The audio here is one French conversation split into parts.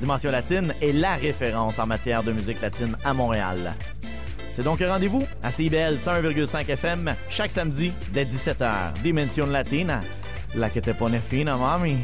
Dimension Latine est la référence en matière de musique latine à Montréal. C'est donc un rendez-vous à CIBL 101,5 FM chaque samedi dès 17h. Dimension Latina, la que te pone fina, mami.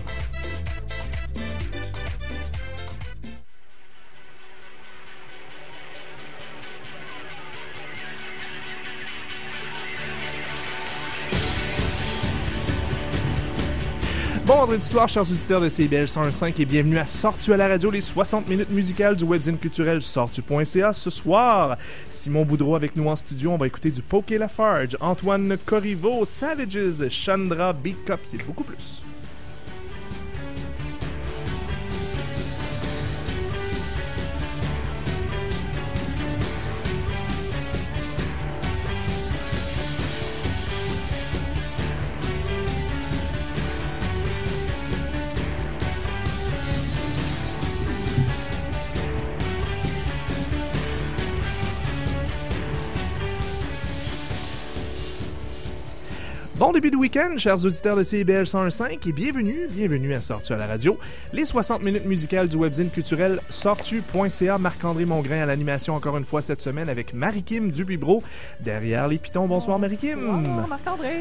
Vendredi soir, chers auditeurs de CBL 105 et bienvenue à Sortu à la radio, les 60 minutes musicales du webzine culturel sortu.ca. Ce soir, Simon Boudreau avec nous en studio. On va écouter du Poké Lafarge, Antoine Corriveau, Savages, Chandra, Beat Cups et beaucoup plus. Week-end, chers auditeurs de CIBL 101.5 et bienvenue, bienvenue à Sortu à la radio. Les 60 minutes musicales du webzine culturel sortu.ca. Marc-André Mongrain à l'animation encore une fois cette semaine avec Marie-Kim Dubuis-Bro derrière les pitons. Bonsoir, Marie-Kim. Bonsoir Marc-André.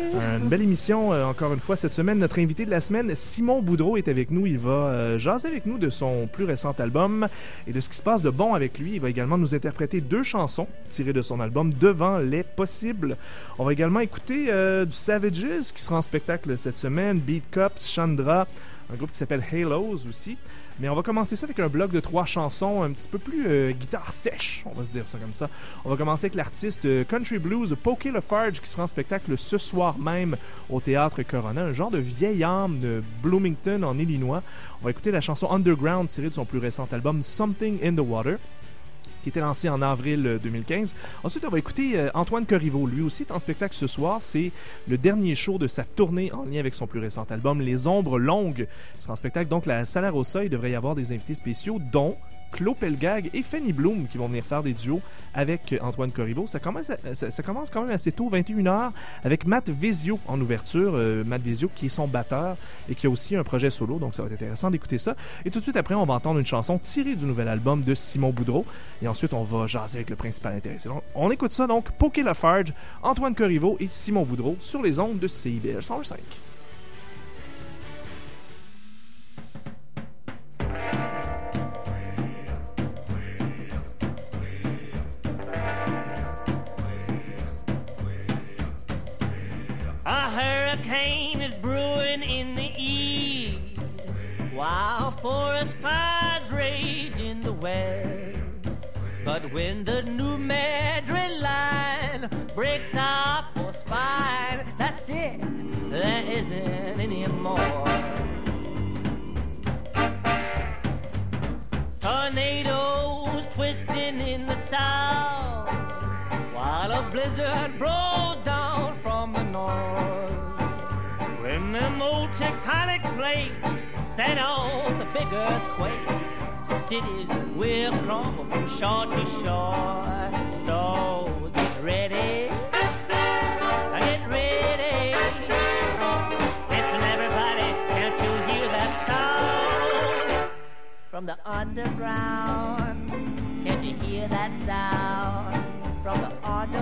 Une belle émission euh, encore une fois cette semaine. Notre invité de la semaine, Simon Boudreau, est avec nous. Il va euh, jaser avec nous de son plus récent album et de ce qui se passe de bon avec lui. Il va également nous interpréter deux chansons tirées de son album Devant les possibles. On va également écouter euh, du Savages qui sera en spectacle cette semaine, Beat Cups, Chandra, un groupe qui s'appelle Halos aussi. Mais on va commencer ça avec un bloc de trois chansons un petit peu plus euh, guitare sèche, on va se dire ça comme ça. On va commencer avec l'artiste euh, country blues Pokey Lafarge qui sera en spectacle ce soir même au théâtre Corona, un genre de vieille âme de Bloomington en Illinois. On va écouter la chanson Underground tirée de son plus récent album Something in the Water qui était lancé en avril 2015. Ensuite, on va écouter euh, Antoine Corriveau. Lui aussi est en spectacle ce soir. C'est le dernier show de sa tournée en lien avec son plus récent album, Les Ombres Longues. Il sera en spectacle donc la Salaire au Seuil. Il devrait y avoir des invités spéciaux, dont Claude Pelgag et Fanny Bloom qui vont venir faire des duos avec Antoine Corriveau. Ça commence, quand même assez tôt, 21h, avec Matt Vezio en ouverture. Euh, Matt Vezio qui est son batteur et qui a aussi un projet solo, donc ça va être intéressant d'écouter ça. Et tout de suite après, on va entendre une chanson tirée du nouvel album de Simon Boudreau. Et ensuite, on va jaser avec le principal intéressé. On écoute ça donc, Poké Lafarge, Antoine Corriveau et Simon Boudreau sur les ondes de CIBL 105. Hurricane is brewing in the east, while forest fires rage in the west. But when the new Madrid line breaks up for spine, that's it, there isn't any more. Tornadoes twisting in the south, while a blizzard blows down from the north. When them old tectonic plates set off the big earthquake, cities will crumble from shore to shore. So get ready, get ready. Listen, everybody, can't you hear that sound from the underground? Can't you hear that sound from the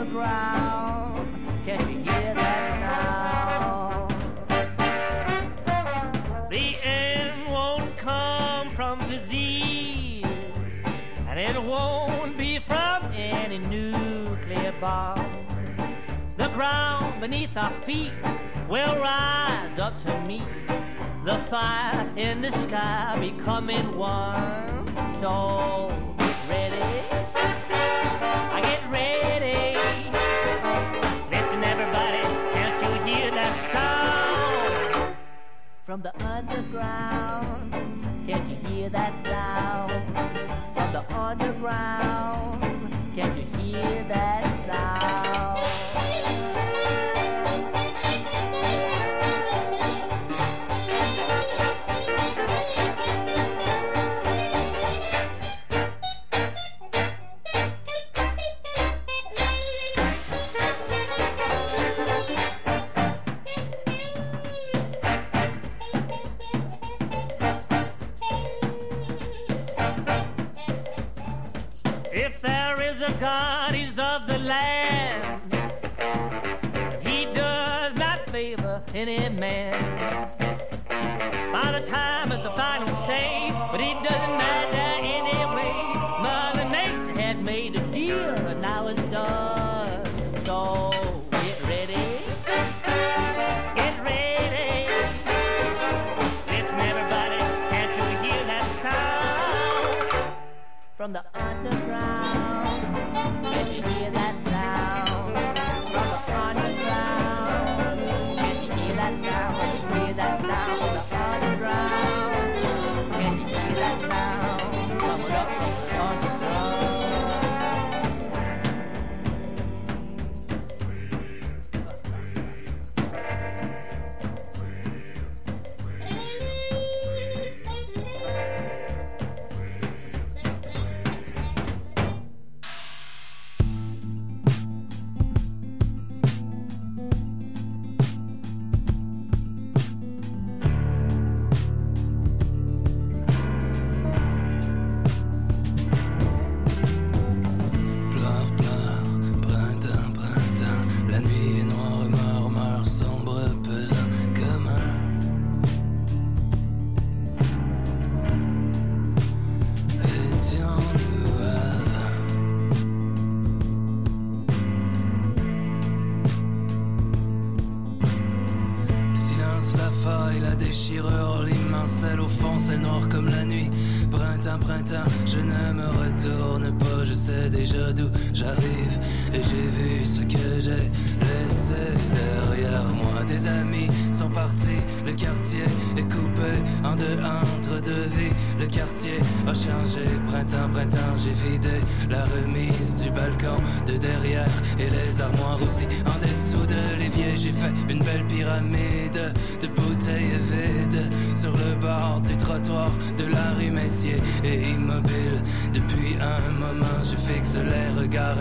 underground? Can't you hear that sound? The end won't come from disease, and it won't be from any nuclear bomb. The ground beneath our feet will rise up to meet the fire in the sky becoming one. So from the underground? Can't you hear that sound from the underground? Can't you hear that sound?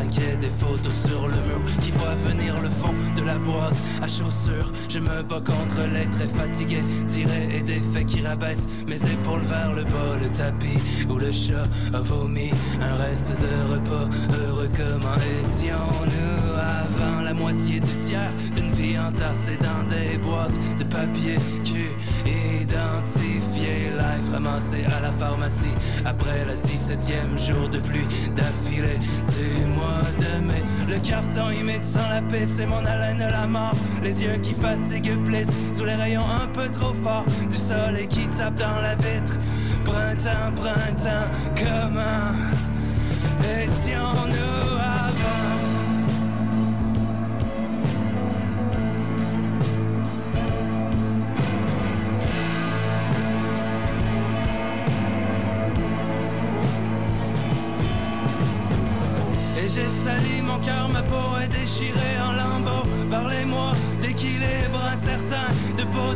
Des photos sur le mur qui voient venir le fond de la boîte à chaussures. Je me bats contre les traits fatigués, tirés et défaits qui rabaissent mes épaules vers le bas, le tapis où le chat a vomi un reste de repas. Heureux comment étions-nous avant la moitié du tiers d'une vie entassée dans des boîtes de papier cul identifié, life ramassé à la pharmacie après le 17e jour de pluie d'affilée du mois de mai. Le carton humide sans la paix, c'est mon haleine la mort. Les yeux qui fatiguent plissent sous les rayons un peu trop forts du soleil qui tape dans la vitre. Printemps, printemps, comment étions-nous?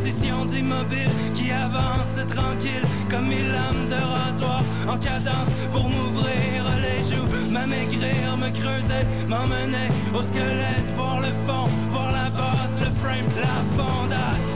De position d'immobile qui avance tranquille comme une lame de rasoir en cadence pour m'ouvrir les joues, m'amaigrir, me creuser, m'emmener au squelette, voir le fond, voir la base, le frame, la fondation.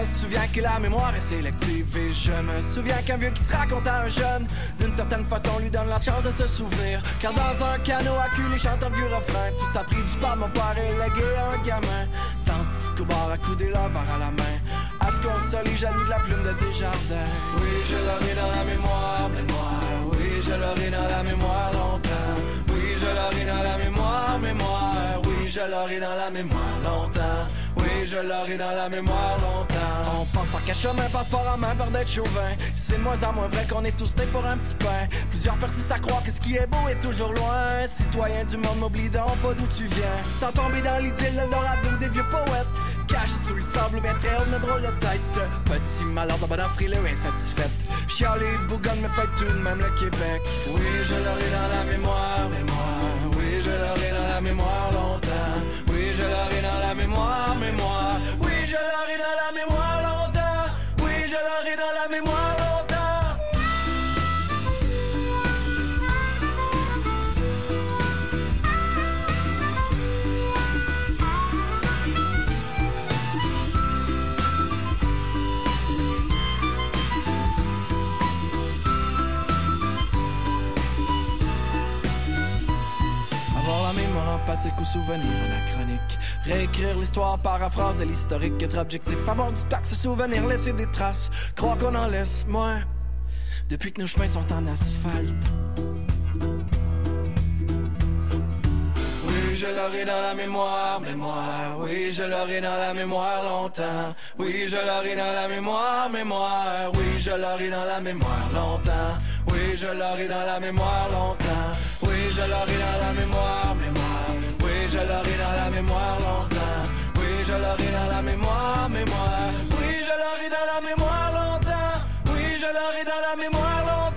Me souviens que la mémoire est sélective. Et je me souviens qu'un vieux qui se raconte à un jeune, d'une certaine façon, lui donne la chance de se souvenir. Car dans un canot à cul, les chanteurs du refrain, tout ça pris du pas, mon père est légué à un gamin. Tandis Escobar, accoudé la barre à la main. À ce qu'on solit, jaloux de la plume de Desjardins. Oui, je l'aurai dans la mémoire, mémoire. Oui, je l'aurai dans la mémoire longtemps. Oui, je l'aurai dans la mémoire, mémoire. Oui, je l'aurai dans la mémoire longtemps. Oui, je l'aurai dans la mémoire longtemps. On passe par quel chemin, passe par en main, par d'être chauvin. C'est moins en moins vrai qu'on est tous nés pour un petit pain. Plusieurs persistent à croire que ce qui est beau est toujours loin. Citoyen du monde, n'oublie donc pas d'où tu viens. Sans tomber dans l'idylle, le dorado des vieux poètes. Caché sous le sable, bien très haut, une drôle de tête. Petit malheur de bonheur frileux, insatisfaite. Chialer, bougonne, mais fait tout de même le Québec. Oui, je l'aurai dans la mémoire, mémoire. Oui, je l'aurai dans la mémoire longtemps. Oui, je je l'aurai dans la mémoire longtemps. Oui, je l'aurai dans la mémoire longtemps. Avoir la mémoire empathique ou souvenir. Réécrire l'histoire, paraphraser l'historique, être objectif. Avoir du tact, se souvenir, laisser des traces. Croire qu'on en laisse moins. Depuis que nos chemins sont en asphalte. Oui, je l'aurai dans la mémoire, mémoire. Oui, je l'aurai dans la mémoire longtemps. Oui, je l'aurai dans la mémoire, mémoire. Oui, je l'aurai dans la mémoire longtemps. Oui, je l'aurai dans la mémoire longtemps. Oui, je l'aurai dans la mémoire, mémoire. Je l'aurai dans la mémoire longtemps. Oui, je l'aurai dans la mémoire, mémoire. Oui, je l'aurai dans la mémoire longtemps. Oui, je l'aurai dans la mémoire longtemps.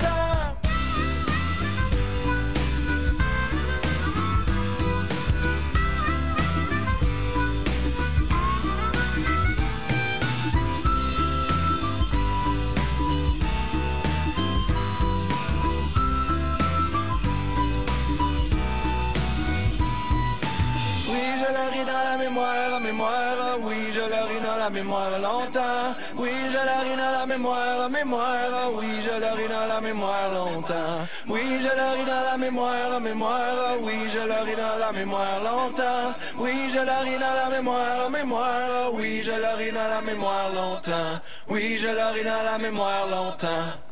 Mémoire longtemps. Oui, je l'aurai dans la mémoire, mémoire. Oui, je l'aurai dans la mémoire longtemps. Oui, je l'aurai dans la mémoire, mémoire. Oui, je l'aurai dans la mémoire longtemps. Oui, je l'aurai dans la mémoire, mémoire. Oui, je l'aurai dans la mémoire longtemps. Oui, je l'aurai dans la mémoire longtemps.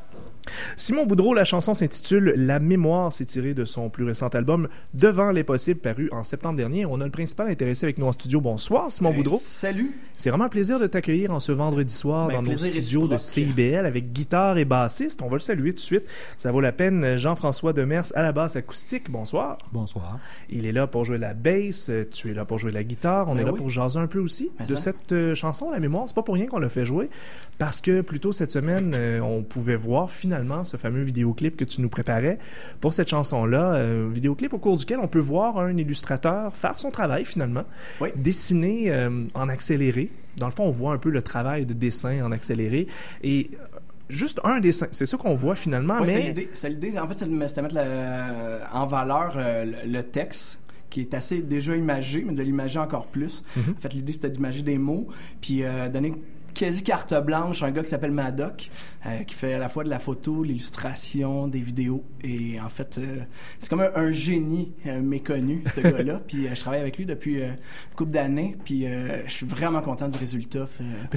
Simon Boudreau, la chanson s'intitule La mémoire, c'est tiré de son plus récent album Devant les possibles, paru en septembre dernier. On a le principal intéressé avec nous en studio. Bonsoir, Simon Boudreau. Salut. C'est vraiment un plaisir de t'accueillir en ce vendredi soir Ben, dans nos studios de. CIBL avec guitare et bassiste. On va le saluer tout de suite. Ça vaut la peine. Jean-François Demers à la basse acoustique. Bonsoir. Bonsoir. Il est là pour jouer la basse, euh, tu es là pour jouer la guitare, on Ben est là oui. pour jaser un peu aussi Ben de ça. cette euh, chanson, La mémoire. C'est pas pour rien qu'on l'a fait jouer, parce que plus tôt cette semaine, euh, on pouvait voir finalement ce fameux vidéoclip que tu nous préparais pour cette chanson-là. Euh, vidéoclip au cours duquel on peut voir un illustrateur faire son travail finalement, Oui. dessiner euh, en accéléré. Dans le fond, on voit un peu le travail de dessin en accéléré et euh, juste un dessin. C'est ça qu'on voit finalement, c'est mais l'idée. C'est l'idée. En fait, c'est de mettre en valeur euh, le, le texte qui est assez déjà imagé, mais de l'imager encore plus. Mhm. En fait, l'idée, c'était d'imager des mots, puis euh, donner quasi carte blanche un gars qui s'appelle Madoc, euh, qui fait à la fois de la photo, l'illustration, des vidéos. Et en fait, euh, c'est comme un, un génie euh, méconnu, ce gars-là. Puis je travaille avec lui depuis une couple d'années, puis je suis vraiment content du résultat.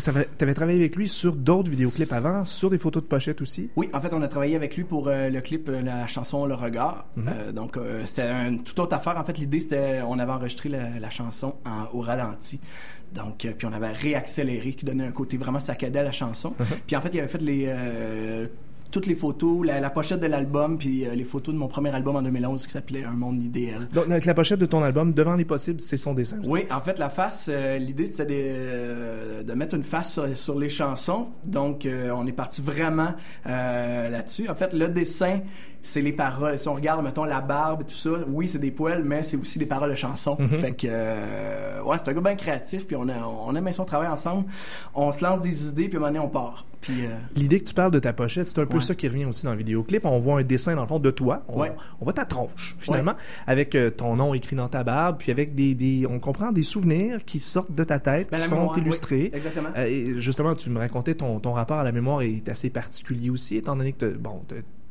T'avais- t'avais travaillé avec lui sur d'autres vidéoclips avant, sur des photos de pochette aussi? Oui, en fait, on a travaillé avec lui pour le clip, la chanson Le Regard. Mhm. Donc, c'était une toute autre affaire. En fait, l'idée, c'était, on avait enregistré la, la chanson en, au ralenti. Donc, euh, puis on avait réaccéléré, qui donnait un côté vraiment saccadé à la chanson. Mhm. Puis en fait, il avait fait les... euh, toutes les photos, la, la pochette de l'album, puis euh, les photos de mon premier album en 2011 qui s'appelait Un monde idéal. Donc, avec la pochette de ton album, Devant les possibles, c'est son dessin. Oui, en fait, la face, euh, l'idée c'était de, euh, de mettre une face sur, sur les chansons. Donc, on est parti vraiment là-dessus. En fait, le dessin, c'est les paroles. Si on regarde, mettons, la barbe et tout ça, oui, c'est des poils, mais c'est aussi des paroles de chansons. Fait que, euh, ouais, c'est un gars bien créatif, puis on, a, on aime bien ça, on travaille ensemble. On se lance des idées, puis à un moment donné, on part. Puis, euh, L'idée que tu parles de ta pochette, c'est un peu Ouais. ça qui revient aussi dans le vidéoclip. On voit un dessin, dans le fond, de toi. On, Ouais. on voit ta tronche, finalement, avec euh, ton nom écrit dans ta barbe, puis avec des, des- on comprend des souvenirs qui sortent de ta tête, ben, qui sont mémoire, illustrés. exactement. Euh, et justement, tu me racontais ton, ton rapport à la mémoire est assez particulier aussi, étant donné que bon,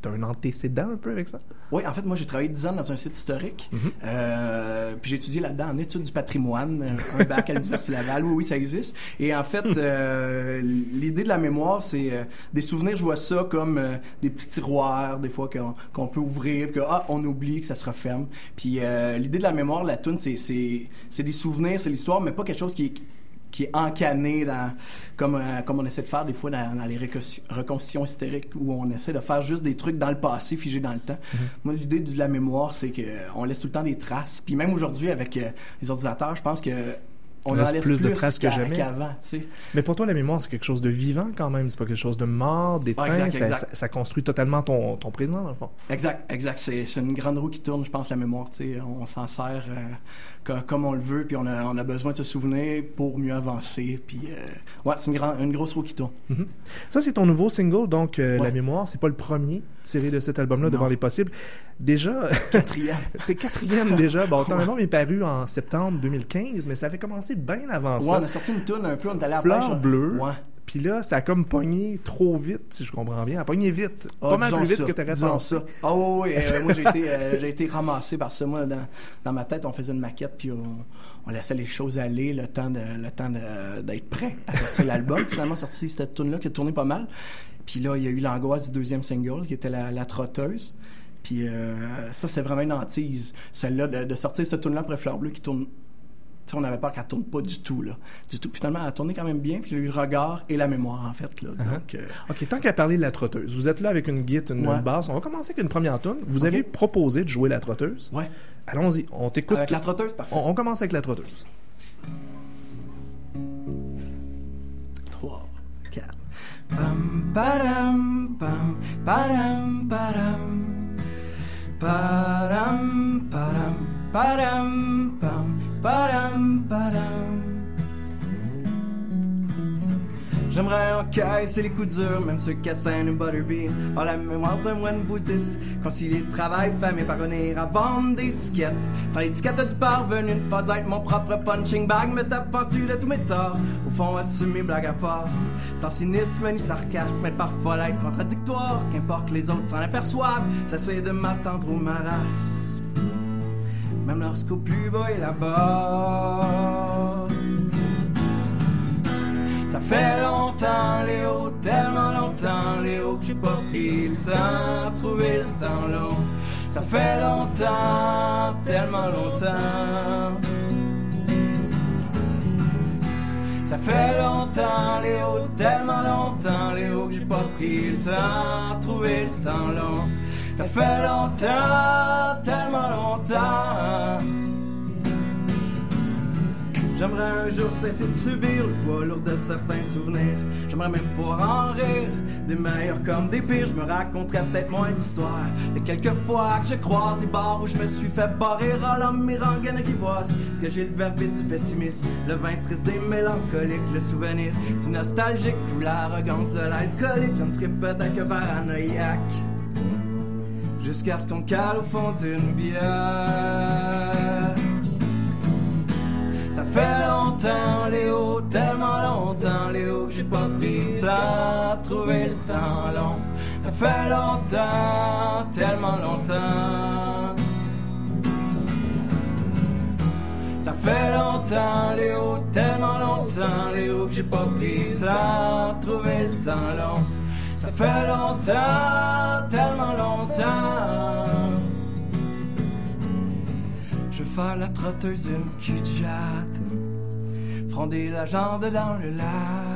as un antécédent un peu avec ça? Oui, en fait, moi, j'ai travaillé 10 ans dans un site historique. Euh, puis j'ai étudié là-dedans en études du patrimoine, euh, un bac à l'Université Laval. Oui, oui, ça existe. Et en fait, euh, l'idée de la mémoire, c'est euh, des souvenirs, je vois ça comme des petits tiroirs, des fois, qu'on peut ouvrir, que, ah, on oublie, que ça se referme. Puis l'idée de la mémoire, la c'est c'est des souvenirs, c'est l'histoire, mais pas quelque chose qui est qui est encané dans, comme, euh, comme on essaie de faire des fois dans, dans les reconstitutions hystériques où on essaie de faire juste des trucs dans le passé figés dans le temps. Moi, l'idée de la mémoire, c'est que euh, on laisse tout le temps des traces. Puis même aujourd'hui, avec euh, les ordinateurs, je pense que on laisse plus plus, de traces que jamais. qu'avant, tu sais. Mais pour toi, la mémoire, c'est quelque chose de vivant quand même. C'est pas quelque chose de mort, d'éteint. Ah, ça, ça- ça construit totalement ton, ton présent, dans le fond. Exact, exact. C'est, une grande roue qui tourne, je pense, la mémoire. Tu sais, on s'en sert euh, comme on le veut, puis on a, on a besoin de se souvenir pour mieux avancer. Puis, euh, ouais, c'est une, grand- une grosse roue qui tourne. Ça, c'est ton nouveau single, donc euh, Ouais. La mémoire. C'est pas le premier tiré de cet album-là. Devant les possibles. Déjà, Quatrième. t'es quatrième déjà. Bon, ton album est paru en septembre 2015, mais ça avait commencé bien avant Ouais, ça. on a sorti une toune un peu, on est allé à la Fleur pêche. bleue. Ouais. Puis là, ça a comme pogné trop vite, si je comprends bien. A pogné vite. Ah, pas mal plus vite ça, que t'aurais pensé. ça. Ah oui, oui, euh, moi j'ai été, euh, j'ai été ramassé par ça. Moi, dans, dans ma tête, on faisait une maquette, puis on, on laissait les choses aller le temps de, le temps de- d'être prêt à sortir l'album. Finalement, sorti cette tune là qui a tourné pas mal. Puis là, il y a eu l'angoisse du deuxième single, qui était la, la trotteuse. Puis euh, ça, c'est vraiment une hantise. Celle-là, de, de sortir cette tune là après Fleur Bleue qui tourne. Tu sais, on avait peur qu'elle tourne pas du tout, là. Du tout. Puis finalement, elle a tourné quand même bien, puis a eu le regard et la mémoire, en fait, là. Donc, euh, OK, tant qu'à parler de la trotteuse, vous êtes là avec une guitare, une, Ouais. une basse. On va commencer avec une première tune. Vous avez proposé de jouer la trotteuse. ouais. Allons-y, on t'écoute. Avec la trotteuse, parfait. on, on commence avec la trotteuse. 3, 4. Pam, padam, pam, padam, padam. Padam, padam, padam, pam, padam, padam. J'aimerais encaisser les coups durs, même ceux cassins de Butterbean. Par la mémoire d'un moine bouddhiste, concilier le travail, femme et parvenir à vendre des étiquettes. Sans l'étiquette du parvenu, ne pas être mon propre punching bag, me tape pentu de tous mes torts. Au fond, assumer blague à part. Sans cynisme ni sarcasme, être parfois l'être contradictoire. Qu'importe que les autres s'en aperçoivent, ça c'est de m'attendre ou ma race. Même lorsqu'au plus bas est là-bas. Ça fait longtemps, Léo, tellement longtemps, Léo, que j'ai pas pris le temps, trouver le temps long. Ça fait longtemps, tellement longtemps. Ça fait longtemps, Léo, tellement longtemps, Léo, que j'ai pas pris le temps, trouver le temps long. Ça fait longtemps, tellement longtemps. J'aimerais un jour cesser de subir le poids lourd de certains souvenirs. J'aimerais même pouvoir en rire, des meilleurs comme des pires. Je me raconterais peut-être moins d'histoires. Les quelques fois que je croise des bars où je me suis fait barrer à l'homme mirangaine qui voit. Est-ce que j'ai le verbe du pessimisme, le vin triste des mélancoliques, le souvenir du nostalgique ou l'arrogance de l'alcoolique. Je ne serais peut-être que paranoïaque. Jusqu'à ce qu'on cale au fond d'une bière. Ça fait longtemps, Léo, tellement longtemps, Léo, que j'ai pas pris le temps, le temps long. Ça fait longtemps, tellement longtemps. Ça fait longtemps, Léo, tellement longtemps, Léo, que j'ai pas pris le temps, le temps long. Ça fait longtemps, tellement longtemps. Je faire la trotteuse d'une cul de la jambe dans le lac.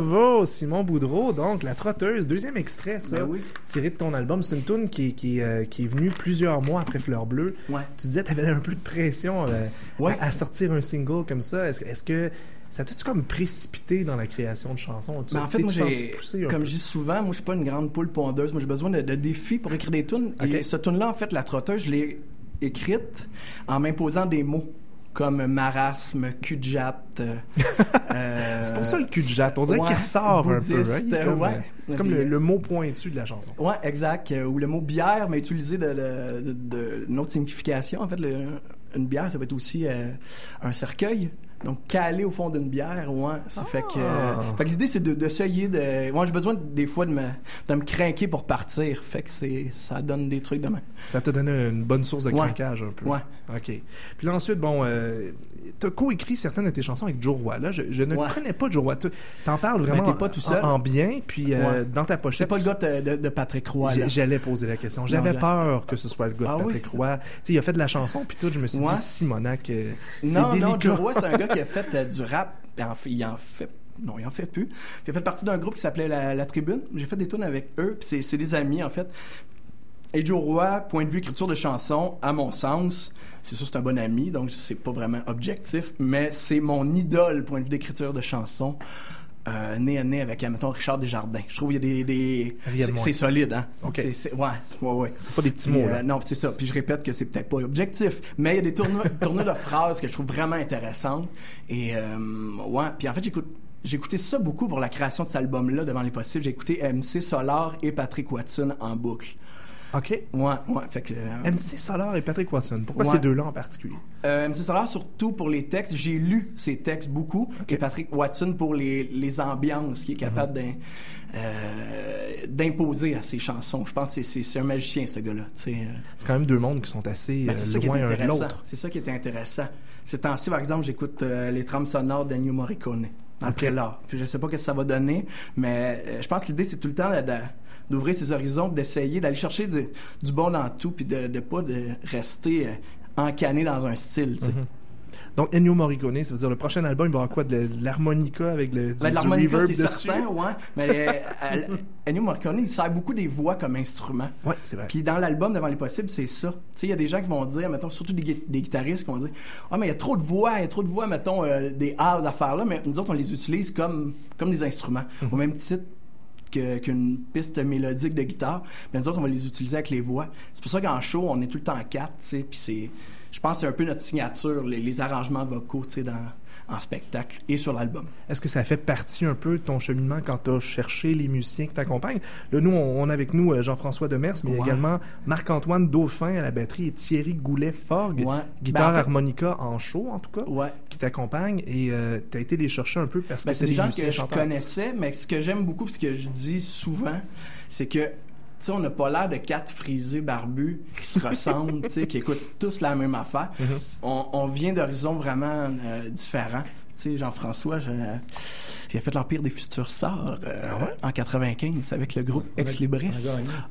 Bravo, Simon Boudreau. Donc, La Trotteuse, deuxième extrait, ça, Ben oui. tiré de ton album. C'est une tune qui, qui, euh, qui est venue plusieurs mois après Fleur Bleue. Ouais. Tu disais que tu avais un peu de pression euh, Ouais. à, à sortir un single comme ça. Est-ce que- ça t'a-tu comme précipité dans la création de chansons? Tu Ben, en fait, moi, j'ai, comme je dis souvent, moi, je suis pas une grande poule pondeuse. Moi, j'ai besoin de, de défis pour écrire des tunes. Et ce tune-là, en fait, la trotteuse, je l'ai écrite en m'imposant des mots comme marasme, cul de jatte. euh, C'est pour ça le cul de jatte. On dirait ouais, qu'il ressort un peu. bouddhiste, hein? Comme, ouais. euh, C'est comme le, le mot pointu de la chanson. Ouais, exact. Euh, Ou le mot bière, mais utilisé de, de, de- de- d'une autre signification. En fait, le- une bière, ça peut être aussi euh, un cercueil. Donc, calé au fond d'une bière, ouais. Ça fait que. euh, Ah. fait que l'idée, c'est de, de s'essayer de. Moi, j'ai besoin des fois de me, de me craquer pour partir. Fait que c'est, ça donne des trucs demain. Ça t'a donné une bonne source de Ouais. craquage un peu. Ouais. OK. Puis là, ensuite, bon, euh, t'as co-écrit certaines de tes chansons avec Joe Roy. Là, je, je ne Ouais. connais pas Joe Roy. T'en parles vraiment Ben, pas tout seul. En, en bien, puis euh, Ouais. dans ta pochette. C'est pas le gars de, Patrick Roy. J'ai- J'allais poser la question. J'avais j'ai- peur que ce soit le gars Ah de oui? Patrick Roy. Tu sais, il a fait de la chanson, puis tout, je me suis Ouais. dit, Simonac, euh, c'est Non, délicat. non, Joe Roy, c'est un gars qui a fait euh, du rap. Il en fait, non, il en fait plus. Il a fait partie d'un groupe qui s'appelait La, La Tribune. J'ai fait des tunes avec eux, puis c'est des amis, en fait. Joe Roy, point de vue écriture de chansons, à mon sens, c'est sûr c'est un bon ami, donc c'est pas vraiment objectif, mais c'est mon idole, point de vue d'écriture de chansons. Euh, nez à nez avec, mettons, Richard Desjardins. Je trouve qu'il y a des... des... C'est, solide, hein? Ok. C'est, c'est- ouais, ouais, ouais. C'est pas des petits mots, euh, là. non, c'est ça. Puis je répète que c'est peut-être pas objectif, mais il y a des tournois, tournois de phrases que je trouve vraiment intéressantes. Et euh, ouais, puis en fait, j'écoute j'ai écouté ça beaucoup pour la création de cet album-là, Devant les possibles. J'ai écouté MC Solar et Patrick Watson en boucle. OK. Ouais, ouais. Fait que, euh, MC Solar et Patrick Watson. Pourquoi Ouais. ces deux-là en particulier? Euh, MC Solar, surtout pour les textes. J'ai lu ses textes beaucoup. Et Patrick Watson pour les, les ambiances, qui est capable euh, d'imposer à ses chansons. Je pense que c'est- un magicien, ce gars-là. euh. C'est quand même deux mondes qui sont assez Ben, loin un de l'autre. C'est ça qui est intéressant. Ces temps-ci, par exemple, j'écoute les trames sonores d'Ennio Morricone dans le prélat. Puis je sais pas ce que ça va donner, mais euh, je pense que l'idée, c'est tout le temps d'ouvrir ses horizons, d'essayer d'aller chercher du bon dans tout, puis de, de pas rester euh, encané dans un style. sais. Donc, Ennio Morricone, ça veut dire le prochain album, il va avoir quoi? De, l'harmonica avec le, du, Ben, de du reverb dessus? certain, ouais. Mais euh, Ennio Morricone, il sert beaucoup des voix comme instrument. Ouais, c'est vrai. Puis dans l'album Devant les possibles, c'est ça. Tu sais, il y a des gens qui vont dire, mettons, surtout des, gui- des guitaristes qui vont dire Ah, mais il y a trop de voix, il y a trop de voix, mettons, euh, des airs d'affaires-là, mais nous autres, on les utilise comme, comme des instruments. Au même titre qu'une piste mélodique de guitare, mais nous autres, on va les utiliser avec les voix. C'est pour ça qu'en show, on est tout le temps quatre, tu sais, puis c'est. Je pense que c'est un peu notre signature, les, les arrangements vocaux, tu sais, dans, en spectacle et sur l'album. Est-ce que ça fait partie un peu de ton cheminement quand tu as cherché les musiciens qui t'accompagnent? Là, nous, on, on a avec nous euh, Jean-François Demers, mais Ouais. également Marc-Antoine Dauphin à la batterie et Thierry Goulet-Forgue, Ouais. guitare Ben, en fait- harmonica en show, en tout cas, Ouais. qui t'accompagne. Et tu as été les chercher un peu parce Ben, que c'est des des gens que je chanteurs. connaissais, mais ce que j'aime beaucoup, ce que je dis souvent, c'est que, tu sais, on n'a pas l'air de quatre frisés barbus qui se ressemblent, tu sais, qui écoutent tous la même affaire. Mm-hmm. on, on vient d'horizons vraiment euh, différents. Sais, Jean-François, je- j'ai fait l'Empire des futurs sorts euh, Ah en 95 avec le groupe Ex Libris.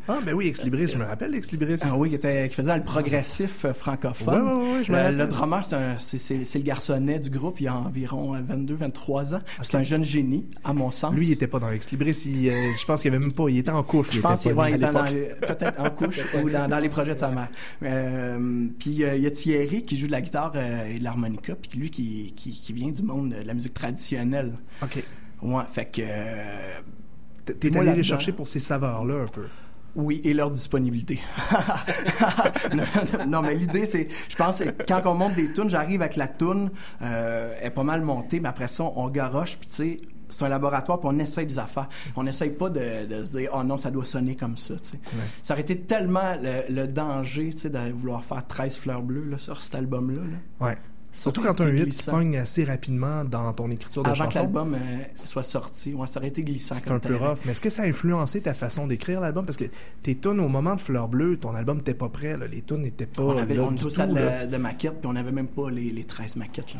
Ah, ben oui, Ex Libris, je me rappelle Ex Libris. Ah oui, qui, était, qui faisait le progressif euh, francophone. Ouais, ouais, ouais, je me le, le drummer, c'est, le garçonnet du groupe. Il a environ 22-23 ans. C'est un jeune génie, à mon sens. Lui, il était pas dans Ex Libris. il, euh, je pense qu'il avait même pas. Il était en couche. Je pense qu'il était peut-être en couche ou dans, dans les projets de sa mère. Euh, puis euh, il y a Thierry qui joue de la guitare euh, et de l'harmonica, puis lui qui, qui, qui vient du monde de la musique traditionnelle. OK. Ouais, fait que... euh, T'es allé les chercher pour ces saveurs-là un peu. Oui, et leur disponibilité. non, mais l'idée, c'est, je pense, quand on monte des tunes, j'arrive avec la tune, euh, elle est pas mal montée, mais après ça, on garoche, puis tu sais, c'est un laboratoire, puis on essaye des affaires. On n'essaye pas de, de se dire, oh non, ça doit sonner comme ça, tu sais. Ça aurait été tellement le, le danger, tu sais, de vouloir faire 13 fleurs bleues, là, sur cet album-là, là. Ouais. Surtout Ça quand tu as un 8 qui pogne assez rapidement dans ton écriture de Avant que chanson. l'album euh, soit sorti, ouais, ça aurait été glissant. C'est un peu rough. Mais est-ce que ça a influencé ta façon d'écrire l'album? Parce que tes tunes, au moment de Fleur Bleue, ton album n'était pas prêt. là. Les tunes n'étaient pas On avait là on du tout, stade de, là. de maquette, puis on n'avait même pas les, les 13 maquettes. Là.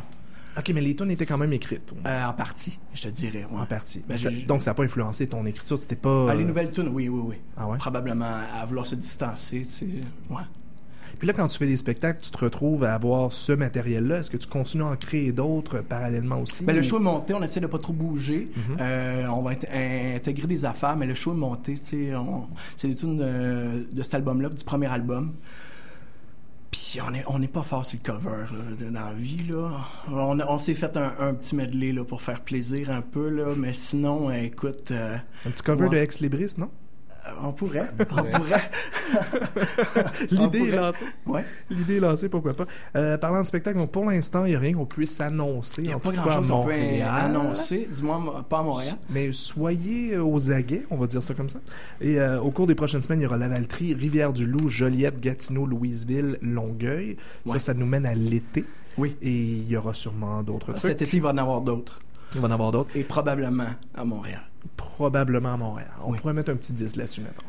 OK, mais les tunes étaient quand même écrites. Euh, en partie, je te dirais. ouais. En partie. Ben, ça- donc, ça n'a pas influencé ton écriture. C'était pas... Ah, les euh, nouvelles tunes, oui, oui, oui. Ah ouais? Probablement à vouloir se distancer, tu sais. Ouais. Puis là, quand tu fais des spectacles, tu te retrouves à avoir ce matériel-là. Est-ce que tu continues à en créer d'autres euh, parallèlement aussi? Ben, le show est monté, on essaie de pas trop bouger. Mhm. Euh, on va int- intégrer des affaires, mais le show est monté. on- C'est des tunes de, de cet album-là, du premier album. Puis on est on n'est pas fort sur le cover là, dans la vie là. On, s'est fait un, un petit medley là pour faire plaisir un peu là, mais sinon euh, écoute, euh, Un petit cover Ouais. de Ex Libris, non? On pourrait, on pourrait. L'idée est lancée. Ouais. L'idée est lancée, pourquoi pas. Euh, parlant de spectacle, donc pour l'instant, il n'y a rien qu'on puisse annoncer. Il n'y a pas tout cas, grand chose à qu'on peut annoncer, du moins pas à Montréal. Mais soyez aux aguets, on va dire ça comme ça. Et euh, au cours des prochaines semaines, il y aura Lavaltrie, Rivière-du-Loup, Joliette, Gatineau, Louisville, Longueuil. Ça, ça nous mène à l'été. Oui. Et il y aura sûrement d'autres trucs. Cet été, il va en avoir d'autres. Il va en avoir d'autres. Et probablement à Montréal. Probablement à Montréal. On Oui. pourrait mettre un petit 10 là-dessus, mettons.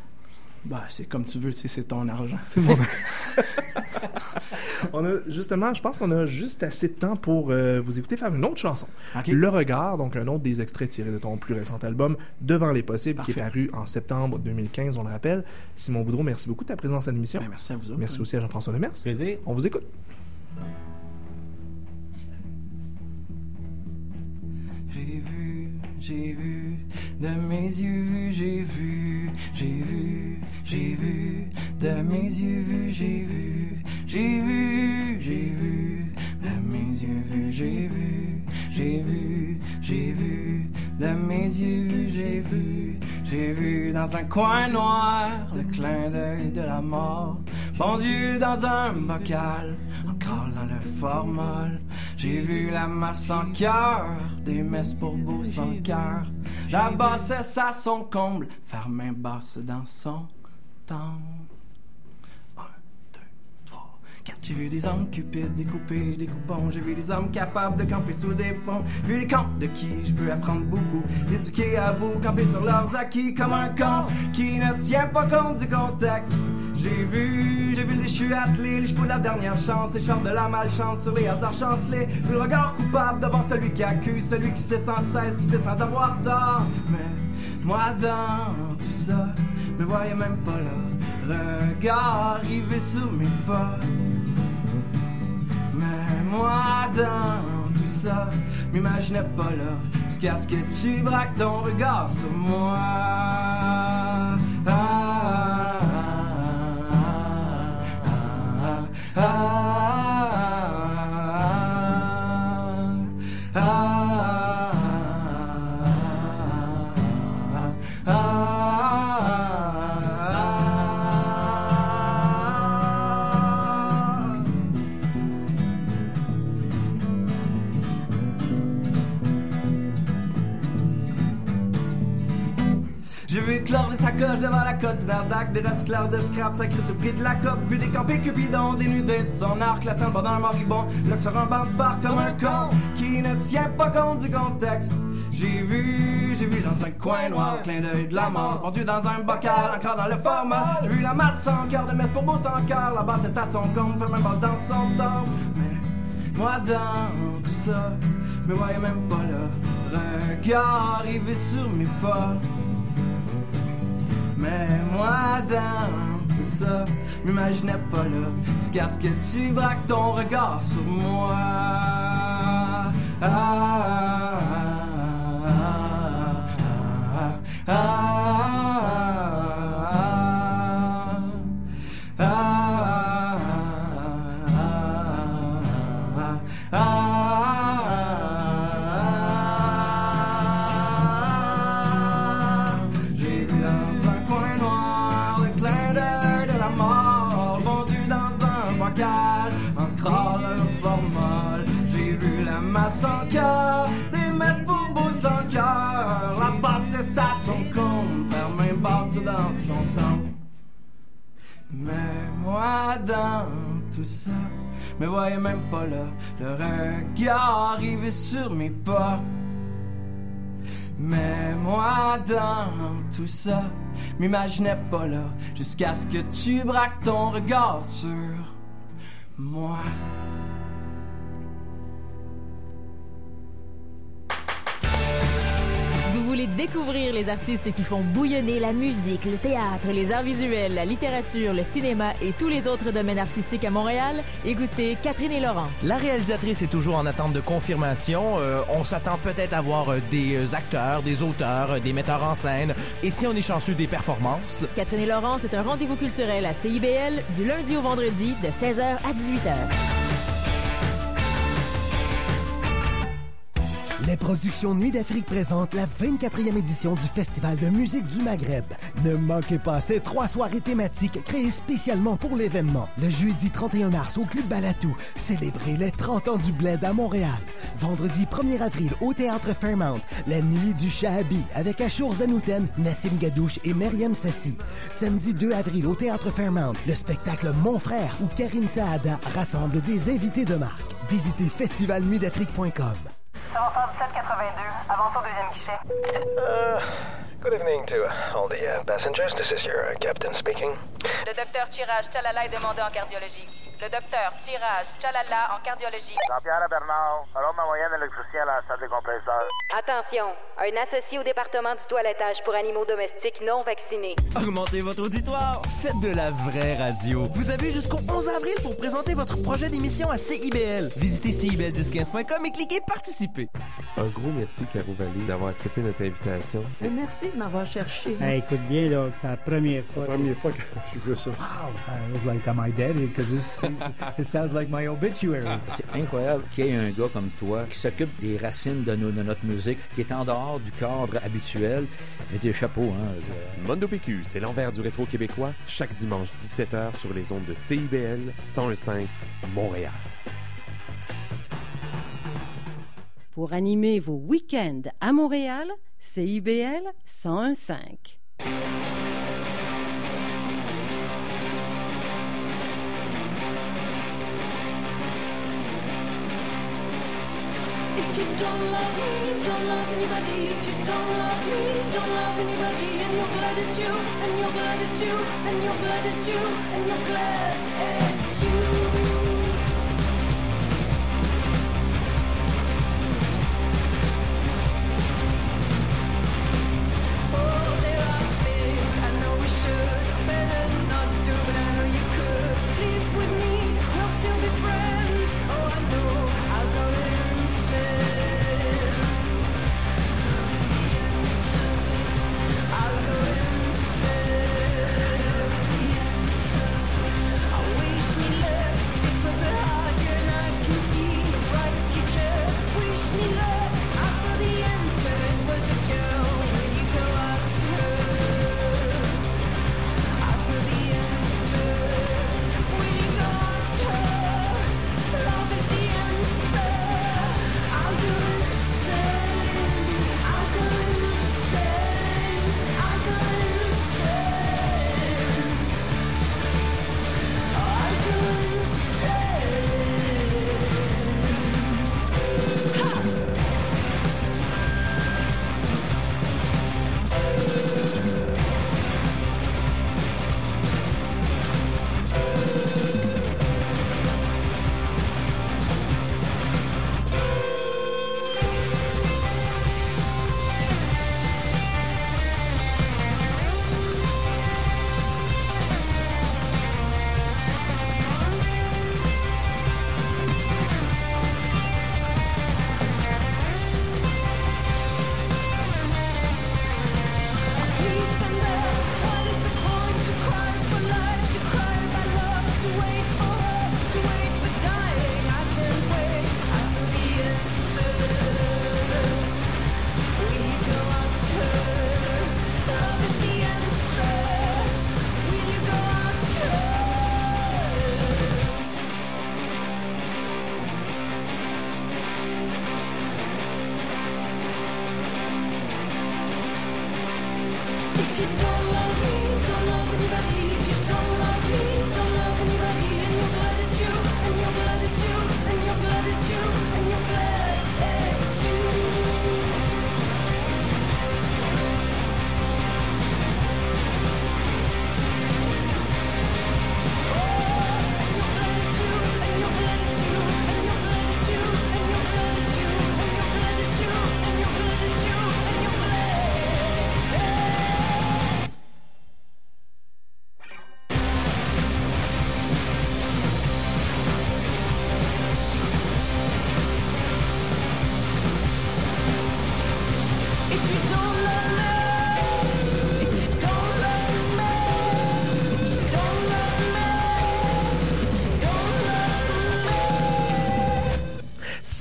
Bah, c'est comme tu veux, tu sais, c'est ton argent. C'est mon... on a justement, je pense qu'on a juste assez de temps pour euh, vous écouter faire une autre chanson. Le Regard, donc un autre des extraits tirés de ton plus récent album, Devant les possibles, qui est paru en septembre 2015, on le rappelle. Simon Boudreau, merci beaucoup de ta présence à l'émission. Ben, merci à vous autres. Merci aussi à Jean-François Lemers. Plaisir. On vous écoute. J'ai vu, j'ai vu, de mes yeux vus, j'ai vu, j'ai vu, j'ai vu, de mes yeux vus, j'ai vu, j'ai vu, j'ai vu, de mes yeux vus, j'ai vu, j'ai vu, j'ai vu, de mes yeux vus, j'ai vu, j'ai vu dans un coin noir le clin d'œil de la mort, pendu dans un bocal, encore dans le formol. J'ai vu la masse en cœur, des messes pour beau sans cœur. La bassesse à son comble, main basse dans son temps. J'ai vu des hommes cupides découper des coupons. J'ai vu des hommes capables de camper sous des ponts. Vu des camps de qui je peux apprendre beaucoup. Éduqués à bout, camper sur leurs acquis comme un con qui ne tient pas compte du contexte. J'ai vu, j'ai vu les déchu attelé, les chevaux de la dernière chance, les charmes de la malchance sur les hasards chancelés. Vu le regard coupable devant celui qui accuse, celui qui sait sans cesse, qui sait sans avoir tort. Mais moi dans tout ça, me voyais même pas là. Regard arrivé sur mes pas. Mais moi dans tout ça, m'imaginais pas là. Jusqu'à ce que tu braques ton regard sur moi. Ah, ah, ah, Vu éclore des sacoches devant la côte du Nasdaq, des restes clairs de scrap sacrés sur le prix de la coupe. Vu décamper Cupidon, dénudé de son arc, la scène d'un moribond, là sur un banc de bar comme un con qui ne tient pas compte du contexte. J'ai vu, j'ai vu dans un coin noir, clin d'œil de la mort, pendu dans un bocal, encore dans le format. J'ai vu la masse sans cœur de messe pour beau sans cœur, là-bas c'est ça son compte, fait même basse dans son temps. Mais moi dans tout ça, me voyais même pas là. Regard arrivé sur mes pas. Mais moi dans tout ça, m'imaginais pas là. Jusqu'à ce que tu braques ton regard sur moi. Ah, ah, ah, ah, ah, dans tout ça, Me voyais même pas là, le regard arrivé sur mes pas. Mais moi dans tout ça, m'imaginais pas là, jusqu'à ce que tu braques ton regard sur moi. Voulez découvrir les artistes qui font bouillonner la musique, le théâtre, les arts visuels, la littérature, le cinéma et tous les autres domaines artistiques à Montréal? Écoutez Catherine et Laurent. La réalisatrice est toujours en attente de confirmation. Euh, on s'attend peut-être à voir euh, des euh, acteurs, des auteurs, des metteurs en scène et si on est chanceux, des performances? Catherine et Laurent, c'est un rendez-vous culturel à CIBL du lundi au vendredi de 16h à 18h. Les productions Nuit d'Afrique présentent la 24e édition du Festival de musique du Maghreb. Ne manquez pas ces trois soirées thématiques créées spécialement pour l'événement. Le jeudi 31 mars au Club Balatou, célébrez les 30 ans du Bled à Montréal. Vendredi 1er avril au Théâtre Fairmount, la nuit du Shahabi avec Achour Zanouten, Nassim Gadouche et Myriam Sassi. Samedi 2 avril au Théâtre Fairmount, le spectacle Mon Frère où Karim Saada rassemble des invités de marque. Visitez festivalnuitdafrique.com. Ça va faire 1782. Avance au deuxième guichet. Uh, good evening to all the uh, passengers. This is your uh, captain speaking. Le docteur Tirage Chalala est demandé en cardiologie. Le docteur Tirage Chalala en cardiologie. Jean-Pierre Bernard, alors ma moyenne électricien à la salle des compresseurs. Attention, un associé au département du toilettage pour animaux domestiques non vaccinés. Augmentez votre auditoire. Faites de la vraie radio. Vous avez jusqu'au 11 avril pour présenter votre projet d'émission à CIBL. Visitez CIBL1015.com et cliquez Participer. Un gros merci, Caro Vallée, d'avoir accepté notre invitation. Merci de m'avoir cherché. Hey, écoute bien, là, c'est la première fois. La première fois que je vois ça. Wow! I was like, am I dead? Because this it sounds like my obituary. C'est incroyable qu'il y ait un gars comme toi qui s'occupe des racines de, nos, de, notre musique, qui est en dehors du cadre habituel. Mais des chapeaux, hein. Mondo PQ, c'est l'envers du rétro québécois, chaque dimanche 17h sur les ondes de CIBL 101.5 Montréal. Pour animer vos week-ends à Montréal, CIBL 101.5. you don't love me, don't love anybody. If you don't love me, don't love anybody. And you're glad it's you, and you're glad it's you, and you're glad it's you, and you're glad it's you.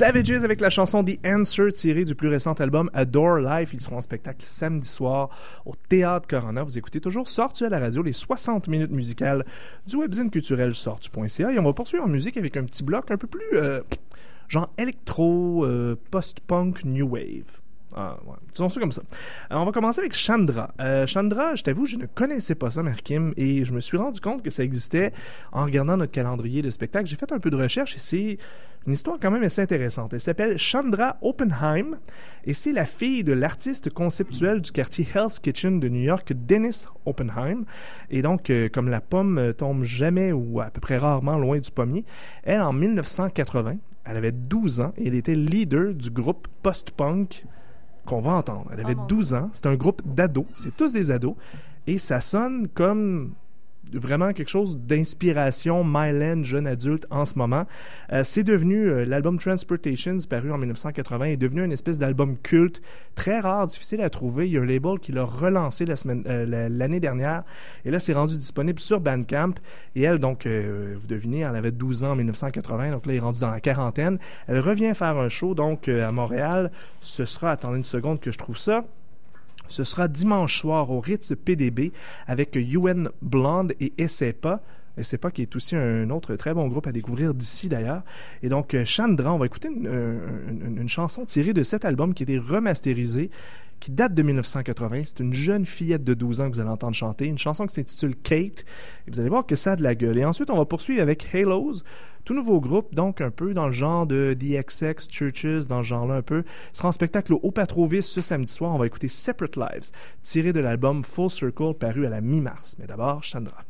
Savages avec la chanson The Answer tirée du plus récent album Adore Life. Ils seront en spectacle samedi soir au Théâtre Corona. Vous écoutez toujours Sortu à la radio, les 60 minutes musicales du webzine culturel sortu.ca. Et on va poursuivre en musique avec un petit bloc un peu plus euh, genre électro, euh, post-punk, new wave. Ah. Disons ça comme ça. Alors, on va commencer avec Chandra. Euh, Chandra, je t'avoue, je ne connaissais pas ça, Markim, et je me suis rendu compte que ça existait en regardant notre calendrier de spectacle. J'ai fait un peu de recherche et c'est une histoire quand même assez intéressante. Elle s'appelle Chandra Oppenheim et c'est la fille de l'artiste conceptuel du quartier Hell's Kitchen de New York, Dennis Oppenheim. Et donc, euh, comme la pomme euh, tombe jamais ou à peu près rarement loin du pommier, elle, en 1980, elle avait 12 ans et elle était leader du groupe post-punk qu'on va entendre. Elle avait 12 ans. C'est un groupe d'ados. C'est tous des ados. Et ça sonne comme vraiment quelque chose d'inspiration Myland jeune adulte en ce moment. Euh, c'est devenu euh, l'album Transportations paru en 1980 est devenu une espèce d'album culte très rare, difficile à trouver. Il y a un label qui l'a relancé euh, la- l'année dernière et là c'est rendu disponible sur Bandcamp et elle donc vous devinez elle avait 12 ans en 1980 donc là elle est rendue dans la quarantaine. Elle revient faire un show donc à Montréal. Ce sera attendez une seconde que je trouve ça. Ce sera dimanche soir au Ritz PDB avec UN Blonde et SEPA. SEPA qui est aussi un autre très bon groupe à découvrir d'ici d'ailleurs. Et donc euh, Chandra, on va écouter une, euh, une- une chanson tirée de cet album qui a été remasterisé, qui date de 1980. C'est une jeune fillette de 12 ans que vous allez entendre chanter, une chanson qui s'intitule Kate. Et vous allez voir que ça a de la gueule. Et ensuite, on va poursuivre avec Halos, tout nouveau groupe, donc un peu dans le genre de DXX, Churches, dans ce genre-là un peu. Ce sera en spectacle au Patrovis ce samedi soir. On va écouter Separate Lives, tiré de l'album Full Circle paru à la mi-mars. Mais d'abord, Chandra.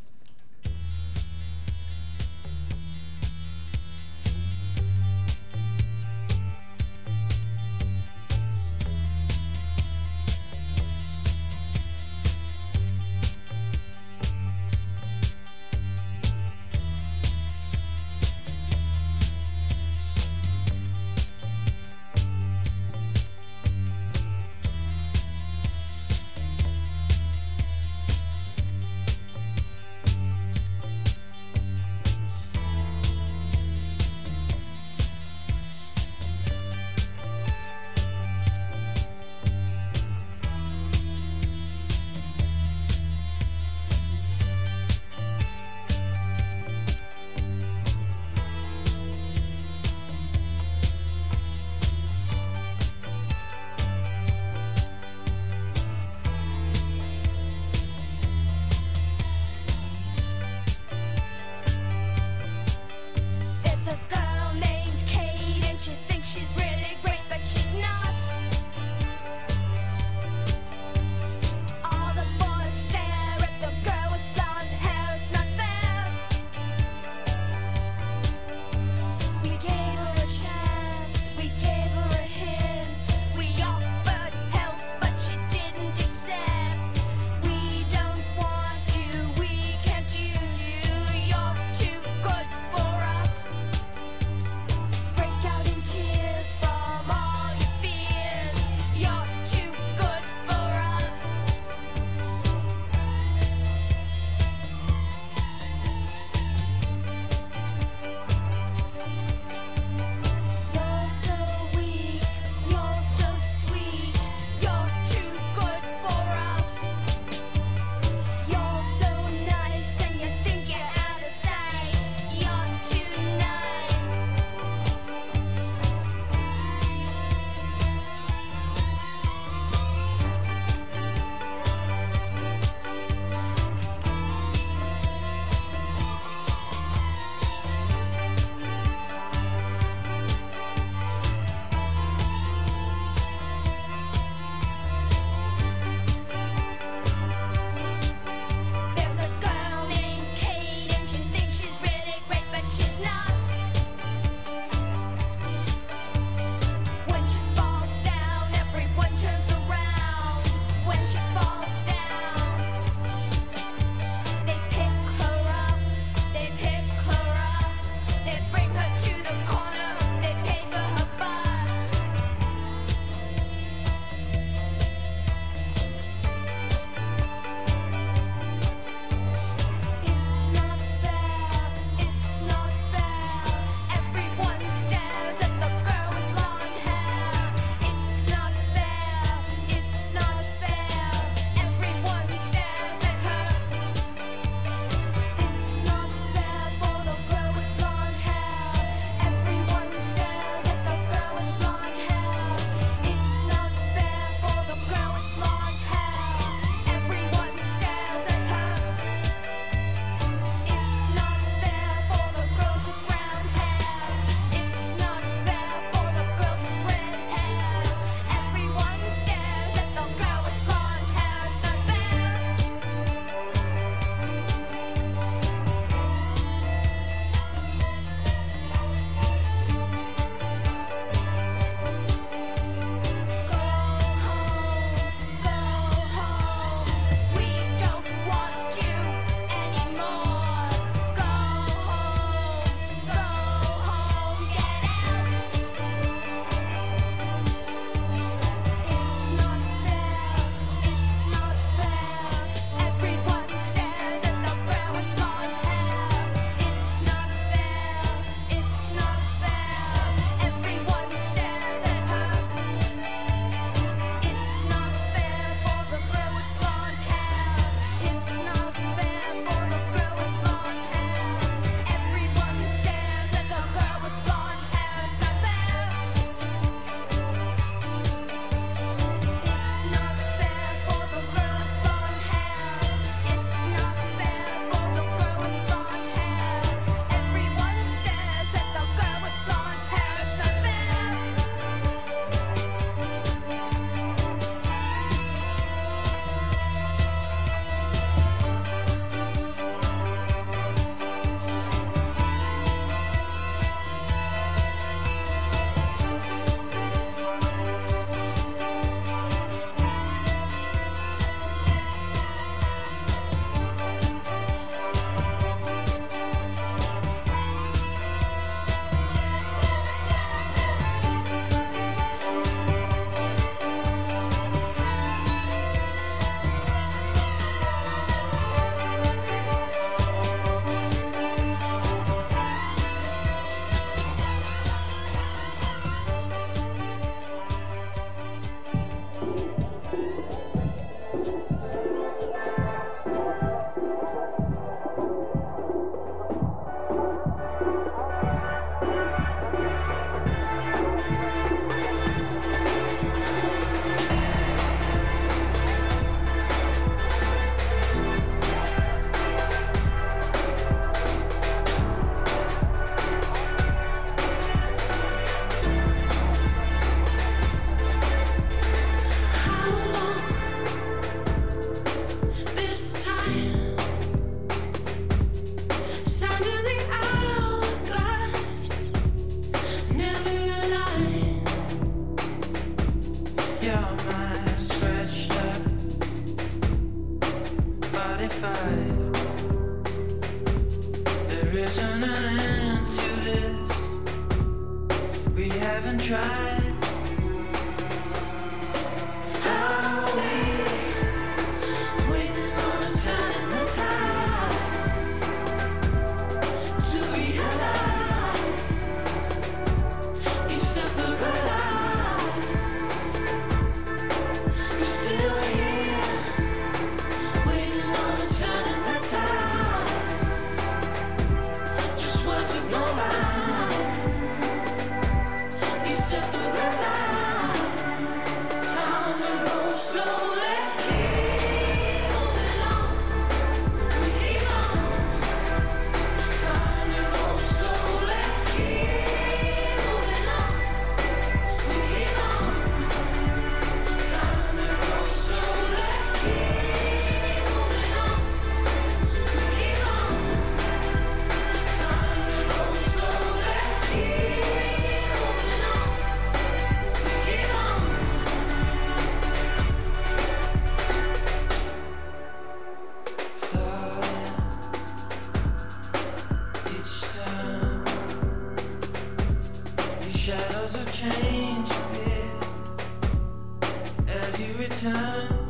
As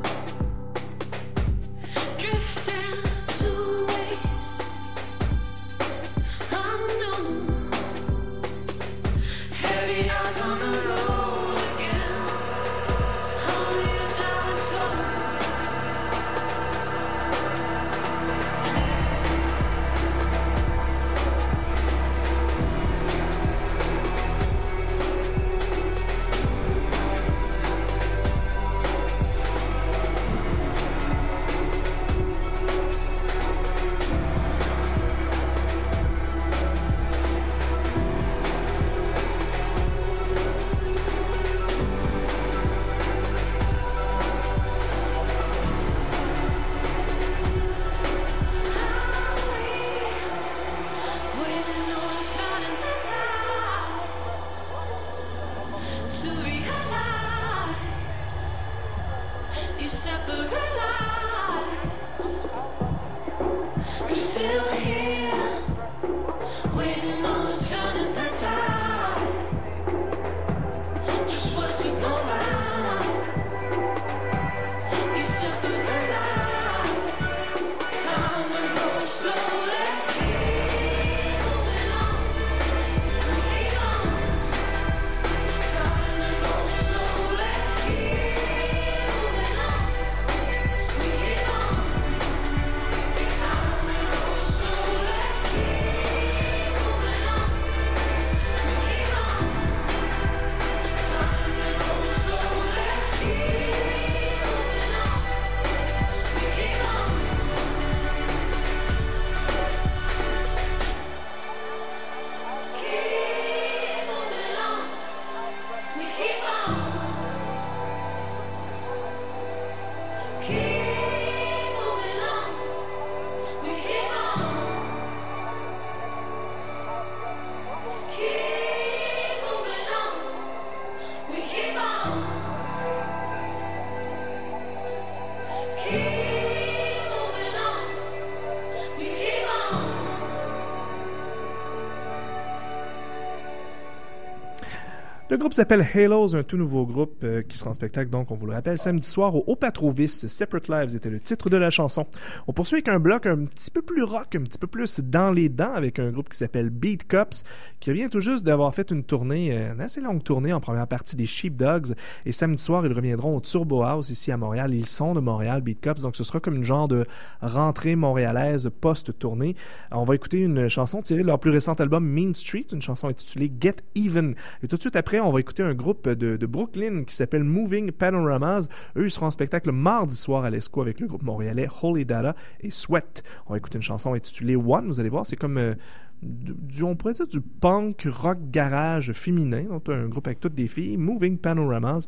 groupe s'appelle Halos, un tout nouveau groupe euh, qui sera en spectacle, donc on vous le rappelle, samedi soir au Haut Patrovis. Separate Lives était le titre de la chanson. On poursuit avec un bloc un petit peu plus rock, un petit peu plus dans les dents, avec un groupe qui s'appelle Beat Cups, qui vient tout juste d'avoir fait une tournée, euh, une assez longue tournée en première partie des Sheepdogs. Et samedi soir, ils reviendront au Turbo House ici à Montréal. Ils sont de Montréal, Beat Cups, donc ce sera comme une genre de rentrée montréalaise post-tournée. On va écouter une chanson tirée de leur plus récent album Mean Street, une chanson intitulée Get Even. Et tout de suite après, on va écouter un groupe de, Brooklyn qui s'appelle Moving Panoramas. Eux, ils seront en spectacle mardi soir à l'ESCO avec le groupe montréalais Holy Data et Sweat. On va écouter une chanson intitulée One. Vous allez voir, c'est comme euh, du, on pourrait dire du punk rock garage féminin. Donc, un groupe avec toutes des filles. Moving Panoramas.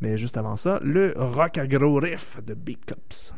Mais juste avant ça, le rock à gros riff de Big Cups.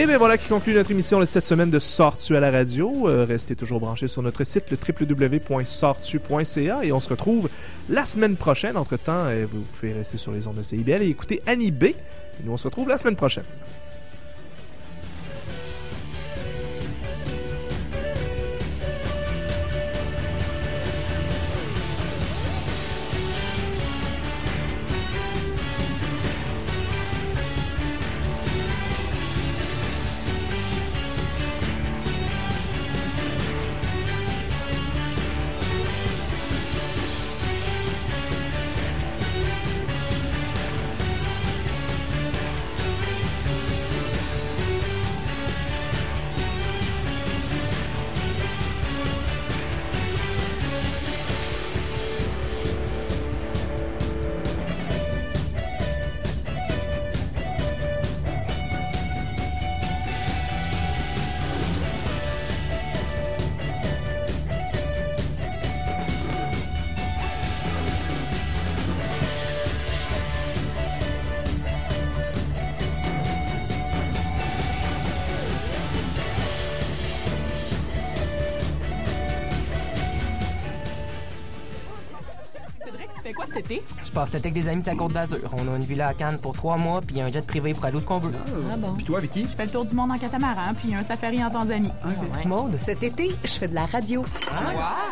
Et bien voilà qui conclut notre émission de cette semaine de Sortu à la radio. Euh, restez toujours branchés sur notre site le www.sortu.ca et on se retrouve la semaine prochaine. Entre-temps, euh, vous pouvez rester sur les ondes de CIBL et écouter Annie B. Et nous on se retrouve la semaine prochaine. Tu Je passe l'été avec des amis à Côte d'Azur. On a une villa à Cannes pour trois mois, puis un jet privé pour aller où ce qu'on veut. Ah bon? Puis toi, Vicky? Je fais le tour du monde en catamaran, puis un safari en Tanzanie. Maude, cet été, je fais de la radio.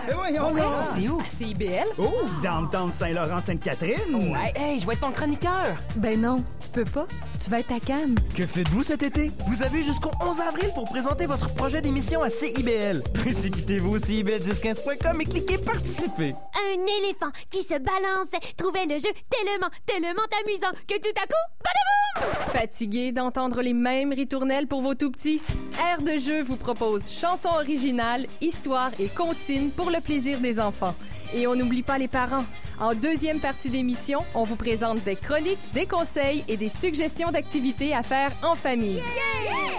Eh voyons donc! C'est où? À CIBL. Oh, downtown Saint-Laurent-Sainte-Catherine! Ouais. Hey, je vais être ton chroniqueur! Ben non, tu peux pas. Tu vas être à Cannes. Que faites-vous cet été? Vous avez jusqu'au 11 avril pour présenter votre projet d'émission à CIBL. Précipitez-vous au CIBL1015.com et cliquez participer. Un éléphant qui se balance trouvait le jeu tellement, tellement amusant que tout à coup, badaboum! Fatigué d'entendre les mêmes ritournelles pour vos tout petits? Air de jeu vous propose chansons originales, histoires et comptines pour le plaisir des enfants. Et on n'oublie pas les parents. En deuxième partie d'émission, on vous présente des chroniques, des conseils et des suggestions d'activités à faire en famille.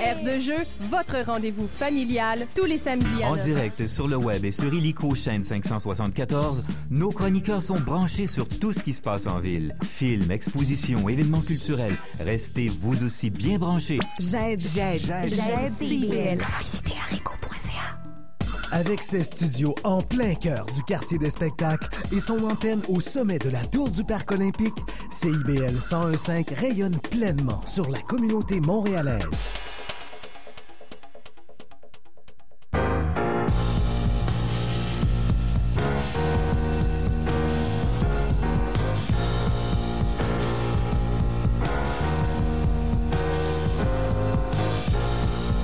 Air de jeu, votre rendez-vous familial tous les samedis à En 9h. direct sur le web et sur Illico chaîne 574, nos chroniqueurs sont branchés sur tout ce qui se passe en ville. Films, expositions, événements culturels. Restez vous aussi bien branchés. J'aide, j'aide, j'aide CIBL. Avec ses studios en plein cœur du quartier des spectacles et son antenne au sommet de la tour du Parc olympique, CIBL 1015 rayonne pleinement sur la communauté montréalaise.